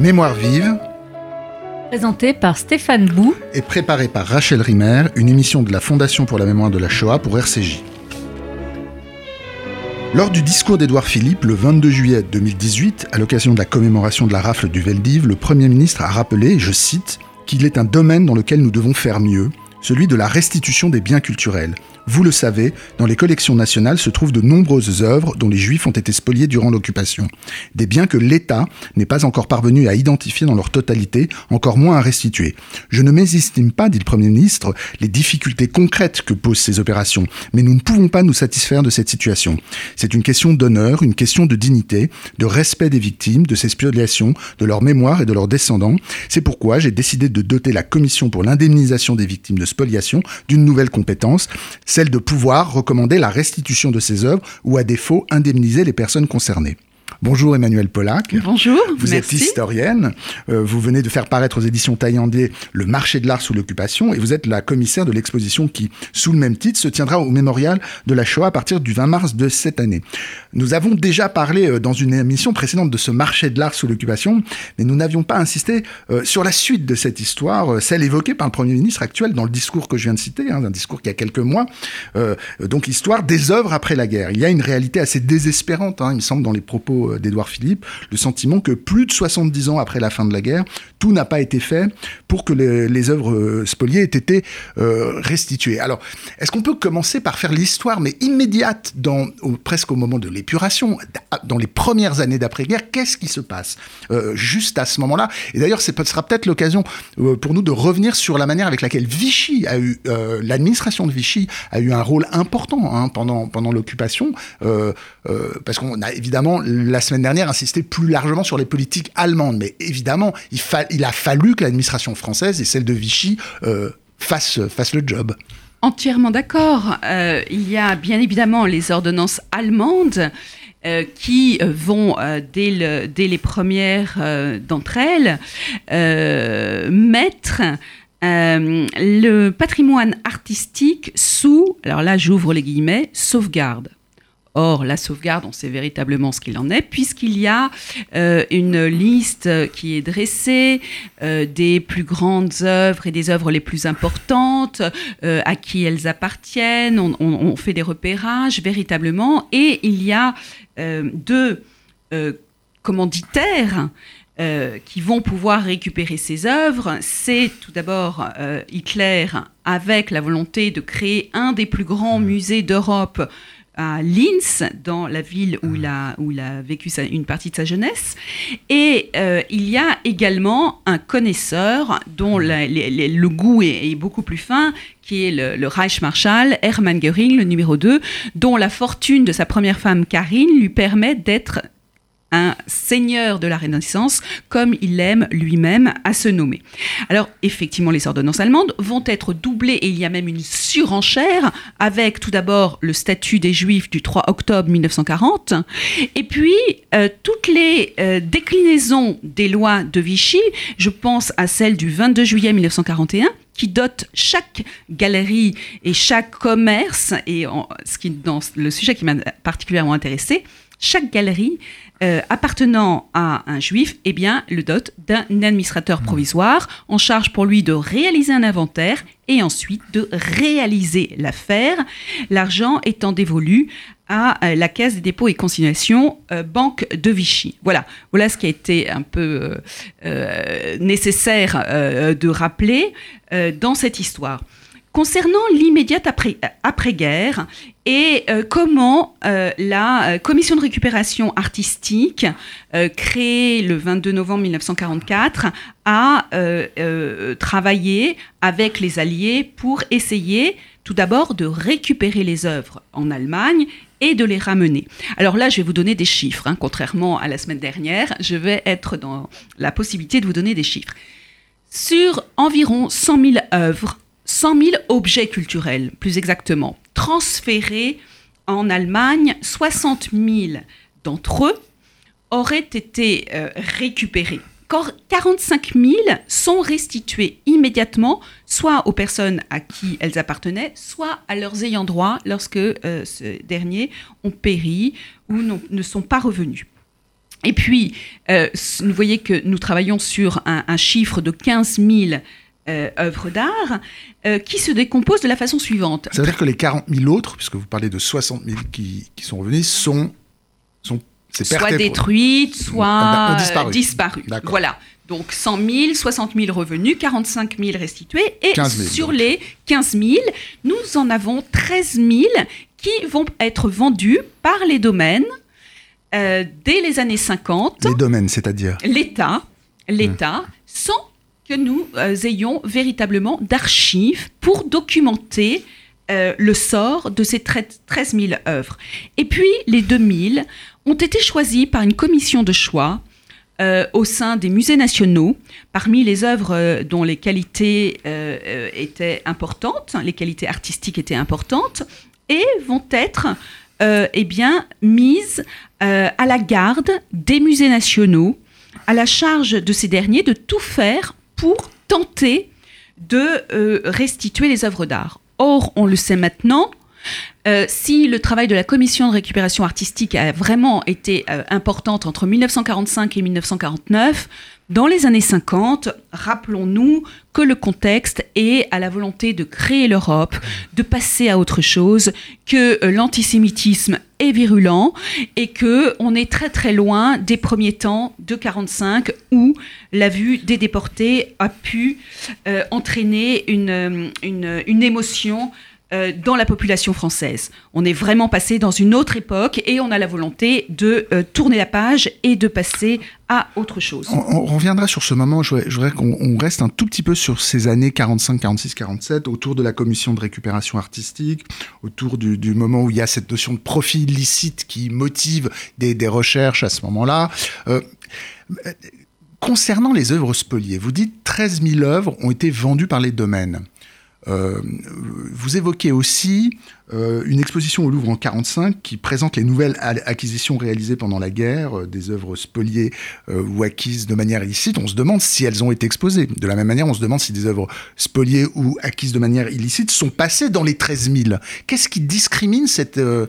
Mémoire vive, Présenté par Stéphane Bou. et préparée par Rachel Rimer, une émission de la Fondation pour la mémoire de la Shoah pour RCJ. Lors du discours d'Édouard Philippe le 22 juillet 2018, à l'occasion de la commémoration de la rafle du Veldiv, le Premier ministre a rappelé, je cite, qu'il est un domaine dans lequel nous devons faire mieux, celui de la restitution des biens culturels. Vous le savez, dans les collections nationales se trouvent de nombreuses œuvres dont les Juifs ont été spoliés durant l'occupation. Des biens que l'État n'est pas encore parvenu à identifier dans leur totalité, encore moins à restituer. Je ne mésestime pas, dit le Premier ministre, les difficultés concrètes que posent ces opérations, mais nous ne pouvons pas nous satisfaire de cette situation. C'est une question d'honneur, une question de dignité, de respect des victimes, de ces spoliations, de leur mémoire et de leurs descendants. C'est pourquoi j'ai décidé de doter la Commission pour l'indemnisation des victimes de spoliation d'une nouvelle compétence, celle de pouvoir recommander la restitution de ces œuvres ou à défaut indemniser les personnes concernées. Bonjour Emmanuel Pollack. Bonjour, Vous êtes historienne, euh, vous venez de faire paraître aux éditions Taillandier Le marché de l'art sous l'occupation et vous êtes la commissaire de l'exposition qui, sous le même titre, se tiendra au mémorial de la Shoah à partir du 20 mars de cette année. Nous avons déjà parlé euh, dans une émission précédente de ce marché de l'art sous l'occupation, mais nous n'avions pas insisté euh, sur la suite de cette histoire, celle évoquée par le Premier ministre actuel dans le discours que je viens de citer, hein, un discours qui a quelques mois, donc l'histoire des œuvres après la guerre. Il y a une réalité assez désespérante, hein, il me semble, dans les propos euh, d'Édouard Philippe, le sentiment que plus de 70 ans après la fin de la guerre, tout n'a pas été fait pour que les, œuvres euh, spoliées aient été euh, restituées. Alors, est-ce qu'on peut commencer par faire l'histoire, mais immédiate, presque au moment de l'épuration, dans les premières années d'après-guerre, qu'est-ce qui se passe juste à ce moment-là? Et d'ailleurs, ce sera peut-être l'occasion pour nous de revenir sur la manière avec laquelle Vichy a eu, l'administration de Vichy a eu un rôle important hein, pendant, pendant l'occupation, parce qu'on a évidemment la semaine dernière insisté plus largement sur les politiques allemandes, mais évidemment, il, a fallu que l'administration française et celle de Vichy euh, fassent, le job. Entièrement d'accord. Euh, il y a bien évidemment les ordonnances allemandes euh, qui vont, dès, dès les premières d'entre elles, mettre le patrimoine artistique sous, alors là j'ouvre les guillemets, sauvegarde. Or, la sauvegarde, on sait véritablement ce qu'il en est, puisqu'il y a euh, une liste qui est dressée euh, des plus grandes œuvres et des œuvres les plus importantes, euh, à qui elles appartiennent. On, fait des repérages véritablement, et il y a deux commanditaires. qui vont pouvoir récupérer ces œuvres, c'est tout d'abord Hitler avec la volonté de créer un des plus grands musées d'Europe à Linz, dans la ville où il a, où il a vécu sa- une partie de sa jeunesse. Et euh, il y a également un connaisseur dont la- les- les- le goût est, est beaucoup plus fin, qui est le, le Reichsmarschall Hermann Göring, le numéro 2, dont la fortune de sa première femme Karine lui permet d'être un seigneur de la Renaissance, comme il aime lui-même à se nommer. Alors, effectivement, les ordonnances allemandes vont être doublées et il y a même une surenchère avec tout d'abord le statut des Juifs du 3 octobre 1940 et puis euh, toutes les euh, déclinaisons des lois de Vichy, je pense à celle du 22 juillet 1941 qui dote chaque galerie et chaque commerce, et ce qui, dans le sujet qui m'a particulièrement intéressé, chaque galerie euh, appartenant à un juif, eh bien, le dote d'un administrateur provisoire en charge pour lui de réaliser un inventaire et ensuite de réaliser l'affaire, l'argent étant dévolu à euh, la Caisse des dépôts et consignations, euh, Banque de Vichy. Voilà, voilà ce qui a été un peu euh, nécessaire de rappeler dans cette histoire. Concernant l'immédiate après- après-guerre et euh, comment euh, la euh, commission de récupération artistique, créée le 22 novembre 1944, a travaillé avec les Alliés pour essayer tout d'abord de récupérer les œuvres en Allemagne et de les ramener. Alors là, je vais vous donner des chiffres, hein, contrairement à la semaine dernière, je vais être dans la possibilité de vous donner des chiffres. Sur environ 100 000 œuvres, 100 000 objets culturels, plus exactement, transférés en Allemagne, 60 000 d'entre eux auraient été euh, récupérés. Cor- 45 000 sont restitués immédiatement, soit aux personnes à qui elles appartenaient, soit à leurs ayants droit lorsque euh, ces derniers ont péri ou ne sont pas revenus. Et puis, vous voyez que nous travaillons sur un, chiffre de 15 000 œuvres d'art qui se décomposent de la façon suivante. Ça veut dire que les 40 000 autres, puisque vous parlez de 60 000 qui, qui sont revenus, sont, sont soit détruites, soit disparues. Voilà. Donc 100 000, 60 000 revenus, 45 000 restitués. Et sur les 15 000, nous en avons 13 000 qui vont être vendus par les domaines euh, dès les années 50. Les domaines, c'est-à-dire? L'État, l'État, sans que nous euh, ayons véritablement d'archives pour documenter euh, le sort de ces 13 000 œuvres. Et puis les 2000 ont été choisis par une commission de choix euh, au sein des musées nationaux, parmi les œuvres dont les qualités étaient importantes, les qualités artistiques étaient importantes, et vont être eh bien, mises à la garde des musées nationaux, à la charge de ces derniers de tout faire pour tenter de restituer les œuvres d'art. Or, on le sait maintenant, euh, si le travail de la commission de récupération artistique a vraiment été euh, importante entre 1945 et 1949, dans les années 50, rappelons-nous que le contexte est à la volonté de créer l'Europe, de passer à autre chose, que euh, l'antisémitisme est virulent et que on est très très loin des premiers temps de 45 où la vue des déportés a pu entraîner une, une, une émotion euh, dans la population française. On est vraiment passé dans une autre époque et on a la volonté de euh, tourner la page et de passer à autre chose. On, reviendra sur ce moment, je voudrais, qu'on reste un tout petit peu sur ces années 45, 46, 47, autour de la commission de récupération artistique, autour du, moment où il y a cette notion de profit illicite qui motive des, recherches à ce moment-là. Euh, concernant les œuvres spoliées, vous dites 13 000 œuvres ont été vendues par les domaines. Euh, vous évoquez aussi euh, une exposition au Louvre en 1945 qui présente les nouvelles acquisitions réalisées pendant la guerre, euh, des œuvres spoliées ou acquises de manière illicite. On se demande si elles ont été exposées. De la même manière, on se demande si des œuvres spoliées ou acquises de manière illicite sont passées dans les 13 000. Qu'est-ce qui discrimine ce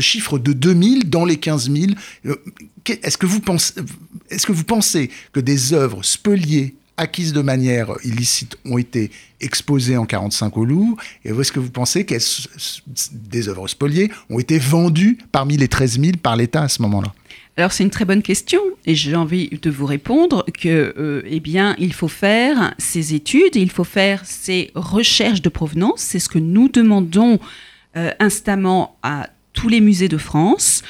chiffre de 2000 dans les 15 000 Est-ce que, vous pensez, est-ce que vous pensez que des œuvres spoliées acquises de manière illicite ont été exposées en 45 au Louvre Et est-ce que vous pensez que des œuvres spoliées ont été vendues parmi les 13 000 par l'État à ce moment-là? Alors c'est une très bonne question et j'ai envie de vous répondre que euh, eh bien il faut faire ces études, il faut faire ces recherches de provenance, c'est ce que nous demandons euh, instamment à tous les musées de France,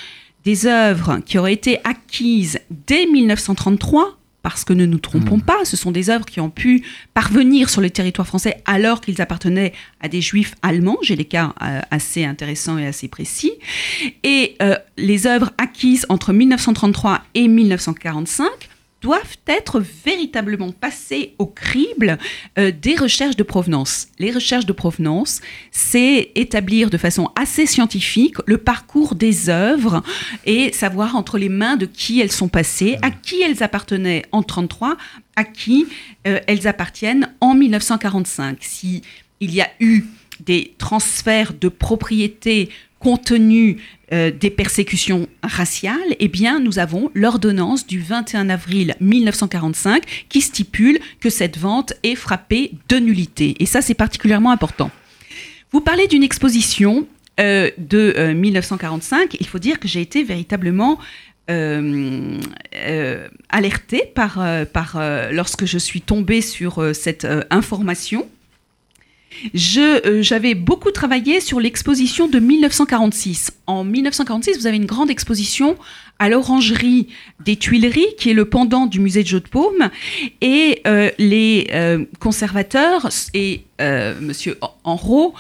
des œuvres qui auraient été acquises dès 1933 parce que ne nous trompons hmm. pas, ce sont des œuvres qui ont pu parvenir sur le territoire français alors qu'ils appartenaient à des juifs allemands. J'ai des cas euh, assez intéressants et assez précis. Et euh, les œuvres acquises entre 1933 et 1945 doivent être véritablement passés au crible euh, des recherches de provenance. Les recherches de provenance, c'est établir de façon assez scientifique le parcours des œuvres et savoir entre les mains de qui elles sont passées, à qui elles appartenaient en 1933, à qui euh, elles appartiennent en 1945. Si il y a eu des transferts de propriété compte tenu euh, des persécutions raciales, eh bien, nous avons l'ordonnance du 21 avril 1945 qui stipule que cette vente est frappée de nullité. Et ça, c'est particulièrement important. Vous parlez d'une exposition euh, de 1945. Euh, Il faut dire que j'ai été véritablement alertée par, par lorsque je suis tombée sur cette information euh, j'avais beaucoup travaillé sur l'exposition de 1946. En 1946, vous avez une grande exposition à l'Orangerie des Tuileries, qui est le pendant du musée de Jeux de Paume, et euh, les euh, conservateurs et Monsieur Enrault,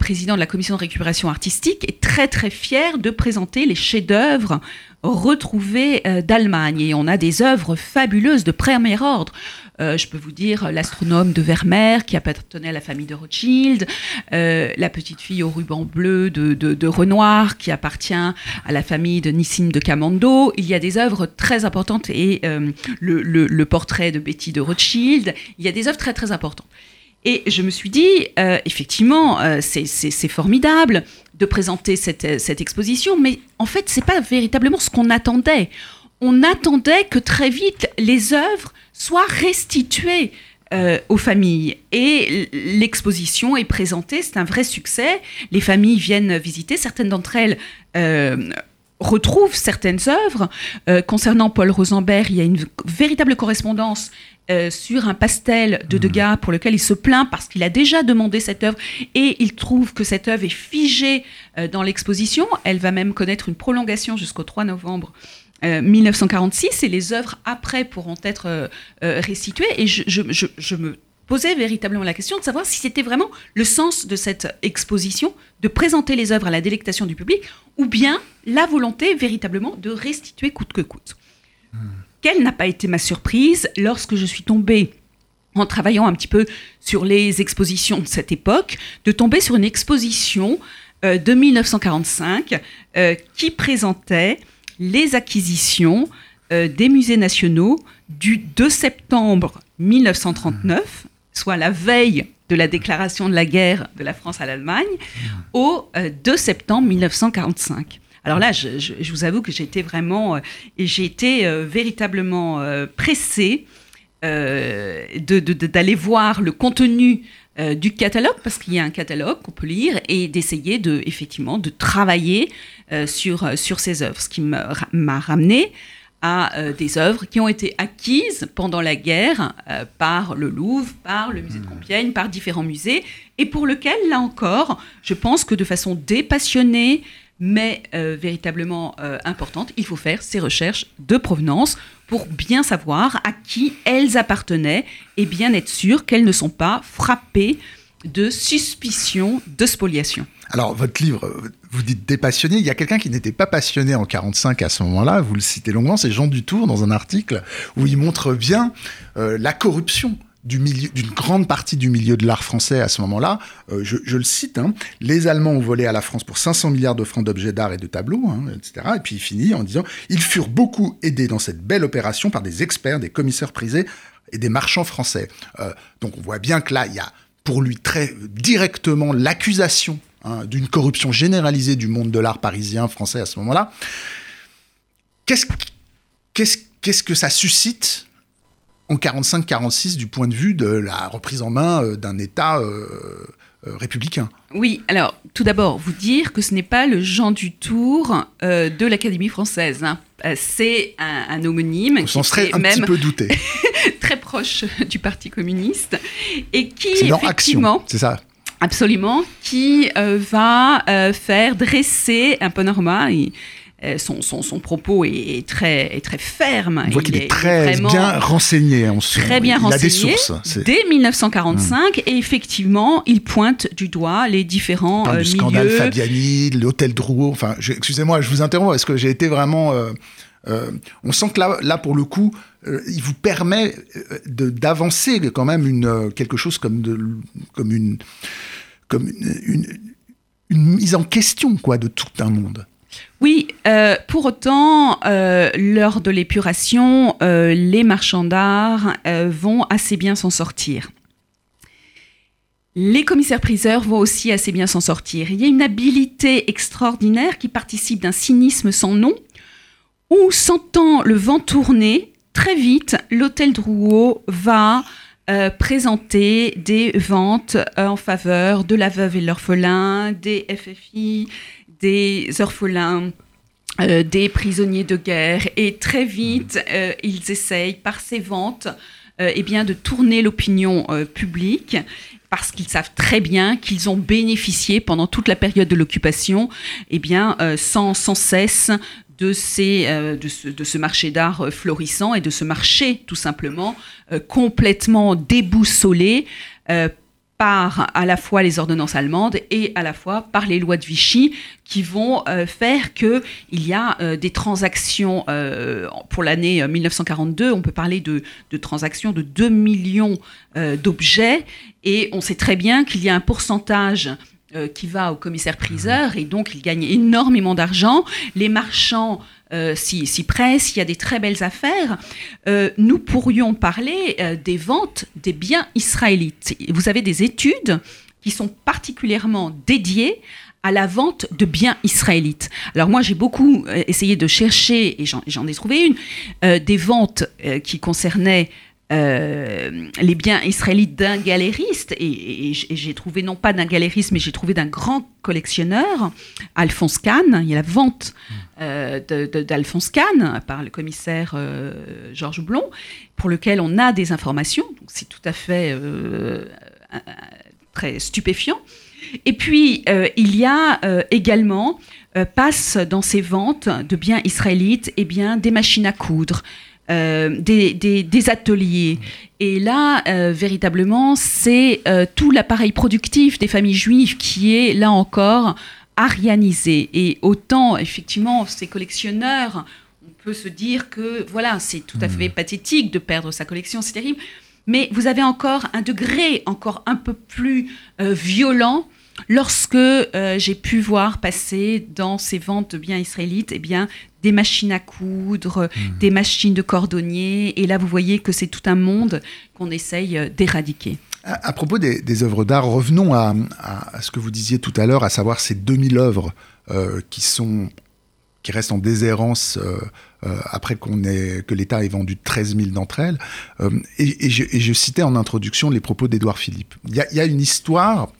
président de la commission de récupération artistique, est très très fier de présenter les chefs-d'œuvre retrouvés d'Allemagne. Et on a des œuvres fabuleuses de premier ordre. Euh, je peux vous dire l'astronome de Vermeer qui appartenait à la famille de Rothschild, euh, la petite fille au ruban bleu de, Renoir qui appartient à la famille de Nissim de Camando. Il y a des œuvres très importantes et euh, le, portrait de Betty de Rothschild. Il y a des œuvres très très importantes. Et je me suis dit, effectivement, c'est formidable de présenter cette, cette, exposition, mais en fait, c'est pas véritablement ce qu'on attendait. On attendait que très vite les œuvres soient restituées euh, aux familles. Et l'exposition est présentée, c'est un vrai succès. Les familles viennent visiter, certaines d'entre elles euh, retrouvent certaines œuvres. Euh, concernant Paul Rosenberg, il y a une véritable correspondance sur un pastel de Degas mmh. pour lequel il se plaint parce qu'il a déjà demandé cette œuvre et il trouve que cette œuvre est figée dans l'exposition. Elle va même connaître une prolongation jusqu'au 3 novembre 1946 euh, et les œuvres après pourront être euh, euh, restituées. Et je, me posais véritablement la question de savoir si c'était vraiment le sens de cette exposition, de présenter les œuvres à la délectation du public, ou bien la volonté véritablement de restituer coûte que coûte. Hmm. Quelle n'a pas été ma surprise lorsque je suis tombée en travaillant un petit peu sur les expositions de cette époque, de tomber sur une exposition de 1945 qui présentait les acquisitions euh, des musées nationaux du 2 septembre 1939, soit la veille de la déclaration de la guerre de la France à l'Allemagne, au 2 euh, septembre 1945. Alors là, je, vous avoue que j'ai été vraiment, euh, et j'ai été véritablement pressée d'aller voir le contenu du catalogue, parce qu'il y a un catalogue qu'on peut lire, et d'essayer de, effectivement, de travailler euh, sur, euh, sur ces œuvres, ce qui m'a ramené à euh, des œuvres qui ont été acquises pendant la guerre par le Louvre, par le musée de mmh. Compiègne, par différents musées, et pour lequel, là encore, je pense que de façon dépassionnée, mais véritablement importante, il faut faire ces recherches de provenance pour bien savoir à qui elles appartenaient et bien être sûr qu'elles ne sont pas frappées de suspicion de spoliation. Alors, votre livre, vous dites dépassionné. Il y a quelqu'un qui n'était pas passionné en 45 à ce moment-là. Vous le citez longuement. C'est Jean Dutour dans un article où il montre bien euh, la corruption d'une grande partie du milieu de l'art français à ce moment-là. Euh, je, le cite, hein. les Allemands ont volé à la France pour 500 milliards de francs d'objets d'art et de tableaux, hein, etc. Et puis il finit en disant, ils furent beaucoup aidés dans cette belle opération par des experts, des commissaires prisés et des marchands français. Euh, donc on voit bien que là, il y a pour lui très directement l'accusation hein, d'une corruption généralisée du monde de l'art parisien, français à ce moment-là. Qu'est-ce, qu'est-ce, que ça suscite en 45-46 du point de vue de la reprise en main euh, d'un État euh, euh, républicain Oui, alors tout d'abord, vous dire que ce n'est pas le Jean du Tour de l'Académie française. Hein. c'est un, homonyme. On s'en serait un petit peu douté. très proche du Parti communiste et qui effectivement, c'est ça. Absolument, qui euh, va euh, faire dresser un panorama. Son, son, son, propos est, très, est très ferme. On voit qu'il est, très bien renseigné. On très bien renseigné. Il a des sources. Dès 1945, et effectivement, il pointe du doigt les différents milieux. Le scandale Fabiani, l'hôtel Drouot. Enfin, excusez-moi, je vous interromps parce que j'ai été vraiment. on sent que là, là, pour le coup, il vous permet d'avancer quand même une, quelque chose comme, de, comme une comme une, mise en question quoi de tout un monde. Oui, euh, pour autant, euh, lors de l'épuration, euh, les marchands d'art vont assez bien s'en sortir. Les commissaires-priseurs vont aussi assez bien s'en sortir. Il y a une habileté extraordinaire qui participe d'un cynisme sans nom, où, sentant le vent tourner, très vite, l'hôtel Drouot va présenter des ventes en faveur de la veuve et l'orphelin, des FFI, des orphelins. Euh, des prisonniers de guerre et très vite ils essayent par ces ventes eh bien de tourner l'opinion publique parce qu'ils savent très bien qu'ils ont bénéficié pendant toute la période de l'occupation, eh bien, sans, sans cesse de, ces, euh, de, ce, de, ce, marché d'art euh, florissant et de ce marché tout simplement euh, complètement déboussolé par à la fois les ordonnances allemandes et à la fois par les lois de Vichy qui vont faire que il y a des transactions pour l'année 1942 on peut parler de, de, transactions de 2 millions d'objets et on sait très bien qu'il y a un pourcentage euh, qui va au commissaire-priseur et donc il gagne énormément d'argent. Les marchands euh, s'y pressent, il y a des très belles affaires. Euh, nous pourrions parler des ventes des biens israélites. Vous avez des études qui sont particulièrement dédiées à la vente de biens israélites. Alors moi, j'ai beaucoup essayé de chercher, et j'en ai trouvé une, des ventes qui concernaient euh, les biens israélites d'un galériste, et, j'ai trouvé non pas d'un galériste, mais j'ai trouvé d'un grand collectionneur, Alphonse Kahn. Il y a la vente euh, d'Alphonse Kahn par le commissaire euh, Georges Blond, pour lequel on a des informations. C'est tout à fait très stupéfiant. Et puis, il y a également, passe dans ces ventes de biens israélites, et eh bien, des machines à coudre, euh, des, ateliers. Et là, euh, véritablement, c'est euh, tout l'appareil productif des familles juives qui est, là encore, arianisé. Et autant, effectivement, ces collectionneurs, on peut se dire que, voilà, c'est tout à fait hmm. pathétique de perdre sa collection, c'est terrible. Mais vous avez encore un degré encore un peu plus violent lorsque j'ai pu voir passer dans ces ventes de biens israélites eh bien, des machines à coudre, hmm. des machines de cordonnier. Et là, vous voyez que c'est tout un monde qu'on essaye euh, d'éradiquer. À, propos des, œuvres d'art, revenons à, ce que vous disiez tout à l'heure, à savoir ces 2000 œuvres euh, qui sont qui restent en déshérence euh, après qu'on ait, que l'État ait vendu 13 000 d'entre elles. Et, je, citais en introduction les propos d'Édouard Philippe. Il y, a une histoire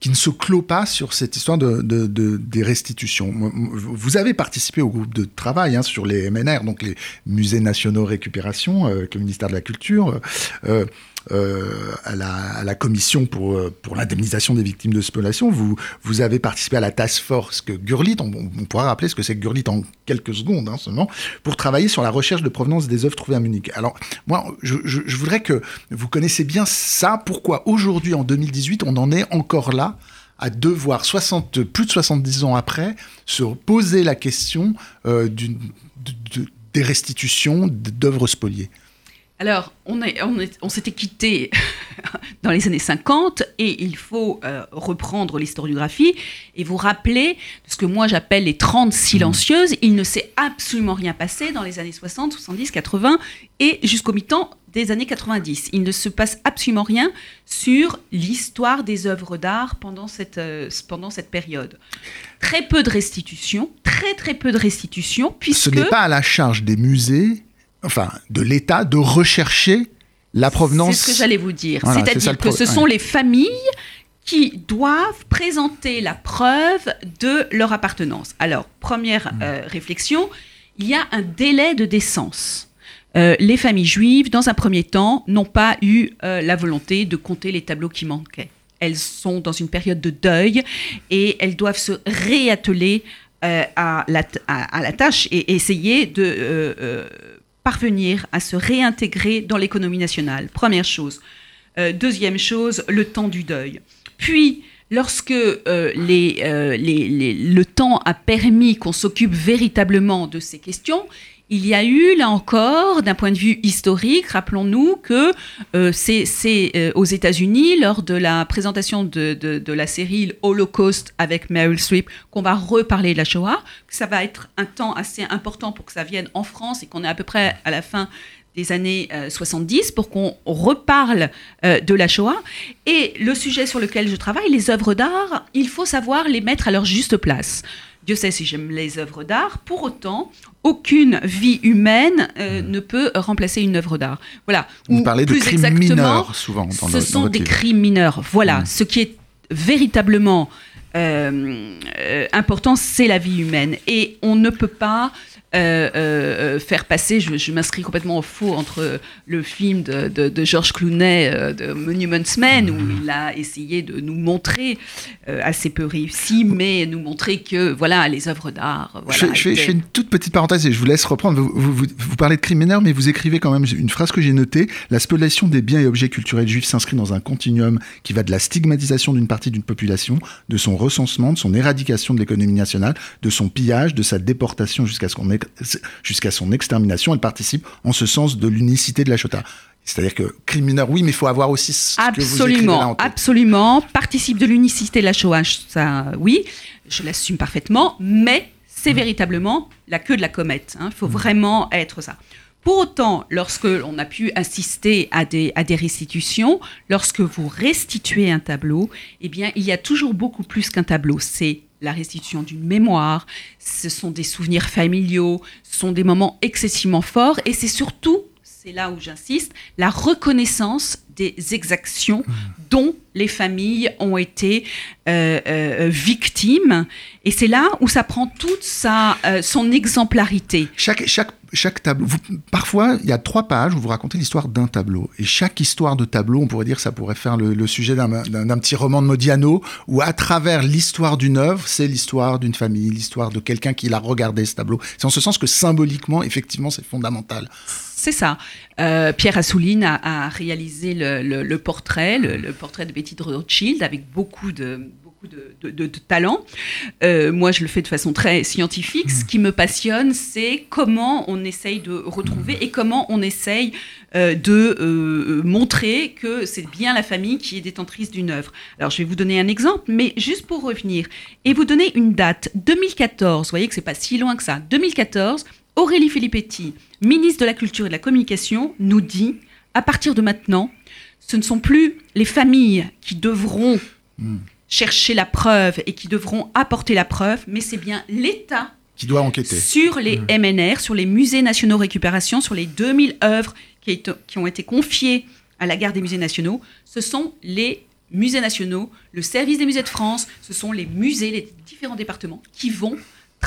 qui ne se clôt pas sur cette histoire de, des restitutions. Vous avez participé au groupe de travail hein, sur les MNR, donc les musées nationaux récupération, euh, avec le ministère de la Culture. Euh, euh, à, la, commission pour, euh, pour l'indemnisation des victimes de spoliation. Vous, avez participé à la task force que Gurlit, on, pourra rappeler ce que c'est que Gurlit en quelques secondes hein, seulement, pour travailler sur la recherche de provenance des œuvres trouvées à Munich. Alors, moi, je, voudrais que vous connaissez bien ça. Pourquoi aujourd'hui, en 2018, on en est encore là à devoir, 60, plus de 70 ans après, se poser la question euh, des restitutions d'œuvres spoliées? Alors, on, on, s'était quitté dans les années 50 et il faut euh, reprendre l'historiographie et vous rappeler ce que moi j'appelle les 30 silencieuses. Il ne s'est absolument rien passé dans les années 60, 70, 80 et jusqu'au mi-temps des années 90. Il ne se passe absolument rien sur l'histoire des œuvres d'art pendant cette, euh, pendant cette période. Très peu de restitutions, très très peu de restitutions, puisque... Ce n'est pas à la charge des musées enfin, de l'État de rechercher la provenance. C'est ce que j'allais vous dire. C'est-à-dire que ce sont les familles qui doivent présenter la preuve de leur appartenance. Alors, première hmm. euh, réflexion, il y a un délai de décence. Euh, les familles juives, dans un premier temps, n'ont pas eu euh, la volonté de compter les tableaux qui manquaient. Elles sont dans une période de deuil et elles doivent se réatteler à la, à, la, tâche et essayer de parvenir à se réintégrer dans l'économie nationale. Première chose. Euh, deuxième chose, le temps du deuil. Puis, lorsque euh, euh, le temps a permis qu'on s'occupe véritablement de ces questions, il y a eu, là encore, d'un point de vue historique, rappelons-nous que euh, c'est euh, aux États-Unis, lors de la présentation de, la série Holocaust avec Meryl Streep, qu'on va reparler de la Shoah, que ça va être un temps assez important pour que ça vienne en France et qu'on est à peu près à la fin des années 70 euh, pour qu'on reparle de la Shoah. Et le sujet sur lequel je travaille, les œuvres d'art, il faut savoir les mettre à leur juste place. Dieu sait si j'aime les œuvres d'art. Pour autant, aucune vie humaine euh, ne peut remplacer une œuvre d'art. Voilà. Vous parlez de crimes mineurs souvent. ce sont des crimes mineurs. Voilà. Hmm. Ce qui est véritablement euh, euh, important, c'est la vie humaine. Et on ne peut pas euh, euh, faire passer, je, m'inscris complètement au faux entre le film de, de, Georges Clooney, euh, de Monuments Men, où il a essayé de nous montrer, assez peu réussi, mais nous montrer que voilà, les œuvres d'art. Voilà, je, fais, une toute petite parenthèse et je vous laisse reprendre. Vous, vous, vous, parlez de criminels, mais vous écrivez quand même une phrase que j'ai notée. La spoliation des biens et objets culturels juifs s'inscrit dans un continuum qui va de la stigmatisation d'une partie d'une population, de son recensement, de son éradication de l'économie nationale, de son pillage, de sa déportation jusqu'à ce qu'on ait jusqu'à son extermination, elle participe en ce sens de l'unicité de la Chota. C'est-à-dire que crime mineur, oui, mais il faut avoir aussi ce absolument, que vous Absolument, participe de l'unicité de la Shoah, ça, oui, je l'assume parfaitement, mais c'est véritablement la queue de la comète. Il hein. faut mmh. vraiment être ça. Pour autant, lorsque l'on a pu assister à des, à des restitutions, lorsque vous restituez un tableau, eh bien, il y a toujours beaucoup plus qu'un tableau. C'est la restitution d'une mémoire, ce sont des souvenirs familiaux, ce sont des moments excessivement forts, et c'est surtout, c'est là où j'insiste, la reconnaissance des exactions mmh. dont les familles ont été euh, euh, victimes. Et c'est là où ça prend toute sa, euh, son exemplarité. Chaque, chaque, chaque tableau, parfois, il y a trois pages où vous racontez l'histoire d'un tableau. Et chaque histoire de tableau, on pourrait dire, ça pourrait faire le, sujet d'un petit roman de Modiano, où à travers l'histoire d'une œuvre, c'est l'histoire d'une famille, l'histoire de quelqu'un qui l'a regardé, ce tableau. C'est en ce sens que symboliquement, effectivement, c'est fondamental. C'est ça. Pierre Assouline a, réalisé le, portrait, le, portrait de Betty de Rothschild avec beaucoup de, beaucoup de, talent. Euh, moi, je le fais de façon très scientifique. Ce qui me passionne, c'est comment on essaye de retrouver et comment on essaye euh, de euh, montrer que c'est bien la famille qui est détentrice d'une œuvre. Alors, je vais vous donner un exemple, mais juste pour revenir et vous donner une date. 2014, vous voyez que c'est pas si loin que ça. 2014, Aurélie Filippetti, ministre de la Culture et de la Communication, nous dit à partir de maintenant, ce ne sont plus les familles qui devront chercher la preuve et qui devront apporter la preuve, mais c'est bien l'État qui doit enquêter sur les MNR, hmm. sur les musées nationaux récupération, sur les 2000 œuvres qui, qui, ont été confiées à la garde des musées nationaux. Ce sont les musées nationaux, le service des musées de France, ce sont les musées, les différents départements qui vont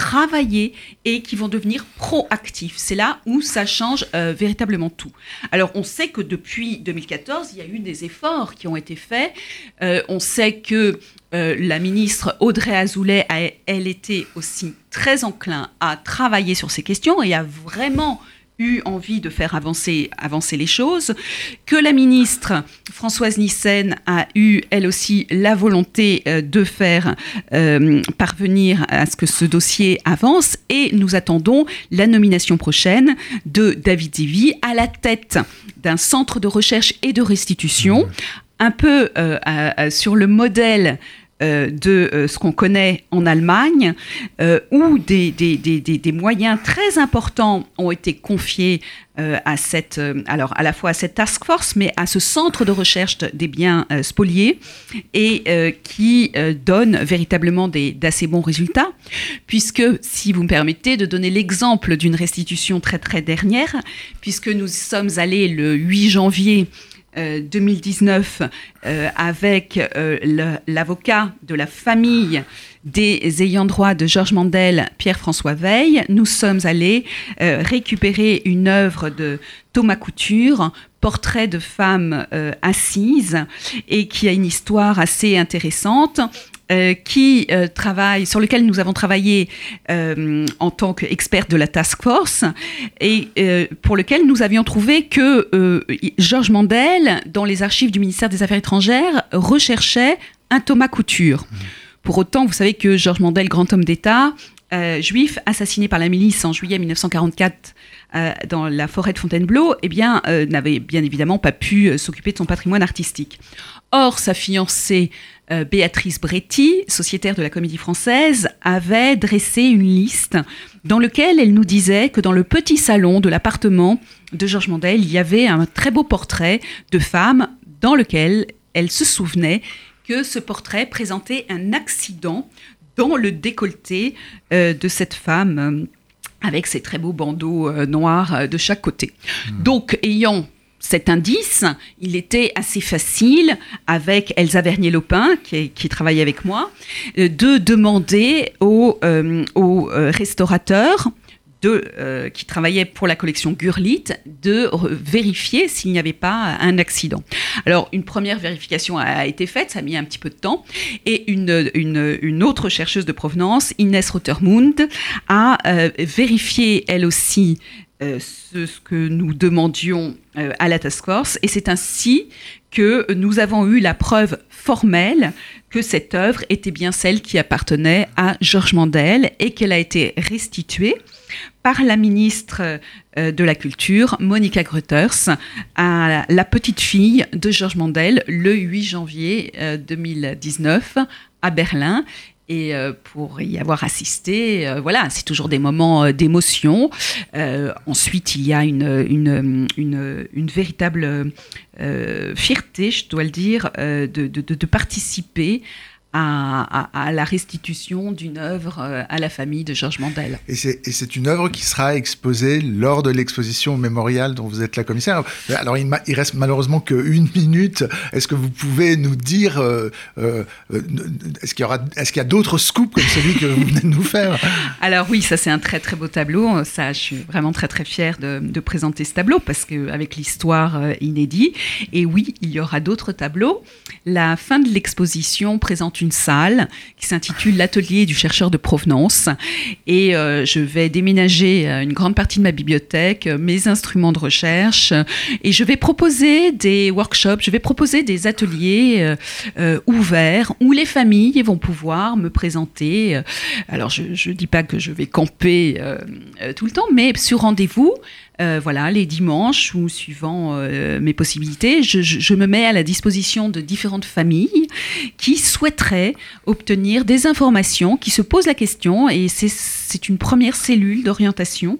travailler et qui vont devenir proactifs. C'est là où ça change euh, véritablement tout. Alors on sait que depuis 2014, il y a eu des efforts qui ont été faits. Euh, on sait que euh, la ministre Audrey Azoulay a, elle, été aussi très enclin à travailler sur ces questions et a vraiment eu envie de faire avancer, avancer les choses, que la ministre Françoise Nyssen a eu, elle aussi, la volonté euh, de faire euh, parvenir à ce que ce dossier avance. Et nous attendons la nomination prochaine de David Zivy à la tête d'un centre de recherche et de restitution, un peu euh, sur le modèle de euh, ce qu'on connaît en Allemagne, euh, où des, moyens très importants ont été confiés à cette, alors à la fois à cette task force, mais à ce centre de recherche des biens spoliés, et qui donne véritablement d'assez bons résultats, puisque, si vous me permettez de donner l'exemple d'une restitution très très dernière, puisque nous sommes allés le 8 janvier 2019 euh, euh, avec euh, l'avocat de la famille des ayants droit de Georges Mandel, Pierre-François Veil, nous sommes allés récupérer une œuvre de Thomas Couture, portrait de femme assise, et qui a une histoire assez intéressante. Euh, qui euh, travaille, sur lequel nous avons travaillé euh, en tant qu'experts de la task force, et pour lequel nous avions trouvé que Georges Mandel, dans les archives du ministère des Affaires étrangères, recherchait un Thomas Couture. Mmh. Pour autant, vous savez que Georges Mandel, grand homme d'État, juif, assassiné par la milice en juillet 1944 dans la forêt de Fontainebleau, eh bien, n'avait bien évidemment pas pu s'occuper de son patrimoine artistique. Or, sa fiancée euh, Béatrice Bretti, sociétaire de la Comédie Française, avait dressé une liste dans laquelle elle nous disait que dans le petit salon de l'appartement de Georges Mandel, il y avait un très beau portrait de femme dans lequel elle se souvenait que ce portrait présentait un accident dans le décolleté euh, de cette femme euh, avec ses très beaux bandeaux noirs de chaque côté. Mmh. Donc, ayant cet indice, il était assez facile avec Elsa Vernier-Lopin, qui, qui, travaille avec moi, euh, de demander aux, euh, euh, restaurateurs qui travaillaient pour la collection Gurlit de vérifier s'il n'y avait pas un accident. Alors, une première vérification a été faite, ça a mis un petit peu de temps, et une, une, autre chercheuse de provenance, Inès Rottermund, a vérifié elle aussi ce, que nous demandions à la task force. Et c'est ainsi que nous avons eu la preuve formelle que cette œuvre était bien celle qui appartenait à Georges Mandel et qu'elle a été restituée par la ministre euh, de la Culture, Monica Gruters, à la petite fille de Georges Mandel le 8 janvier 2019 euh, à Berlin et euh, pour y avoir assisté, voilà, c'est toujours des moments d'émotion. ensuite, il y a une, véritable fierté, je dois le dire, de participer à, la restitution d'une œuvre euh, à la famille de Georges Mandel. Et c'est une œuvre qui sera exposée lors de l'exposition mémoriale dont vous êtes la commissaire. Alors il, il reste malheureusement qu'une minute. Est-ce que vous pouvez nous dire, euh, euh, est-ce qu'il y, aura, est qu'il y a d'autres scoops comme celui que vous venez de nous faire? Alors oui, ça c'est un très très beau tableau. Ça, je suis vraiment très très fière de, de présenter ce tableau parce qu'avec l'histoire inédite. Et oui, il y aura d'autres tableaux. La fin de l'exposition présente une salle qui s'intitule l'atelier du chercheur de provenance. Et euh, je vais déménager euh, une grande partie de ma bibliothèque, euh, mes instruments de recherche, et je vais proposer des workshops, je vais proposer des ateliers ouverts où les familles vont pouvoir me présenter. alors je ne dis pas que je vais camper tout le temps, mais sur rendez-vous, euh, voilà, les dimanches ou suivant euh, mes possibilités, je, me mets à la disposition de différentes familles qui souhaiteraient obtenir des informations, qui se posent la question, et c'est une première cellule d'orientation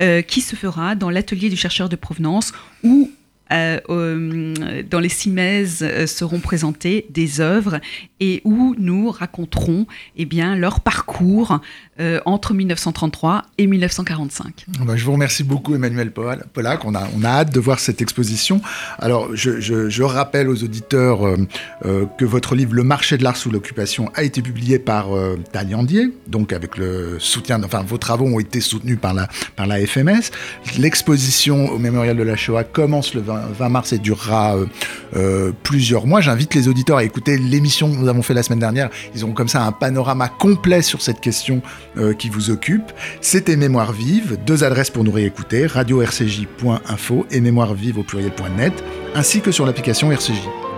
euh, qui se fera dans l'atelier du chercheur de provenance où euh, dans les CIMES euh, seront présentées des œuvres et où nous raconterons eh bien, leur parcours euh, entre 1933 et 1945. Ah bah, je vous remercie beaucoup Emmanuel Pollack, on a, on a hâte de voir cette exposition. Alors je, je, rappelle aux auditeurs que votre livre Le marché de l'art sous l'occupation a été publié par Taliandier, donc avec le soutien, enfin vos travaux ont été soutenus par la, par la FMS. L'exposition au mémorial de la Shoah commence le 20 20 mars et durera euh, euh, plusieurs mois. J'invite les auditeurs à écouter l'émission que nous avons fait la semaine dernière. Ils auront comme ça un panorama complet sur cette question euh, qui vous occupe. C'était Mémoire vive, deux adresses pour nous réécouter, radio-rcj.info et mémoire vive au pluriel.net, ainsi que sur l'application RCJ.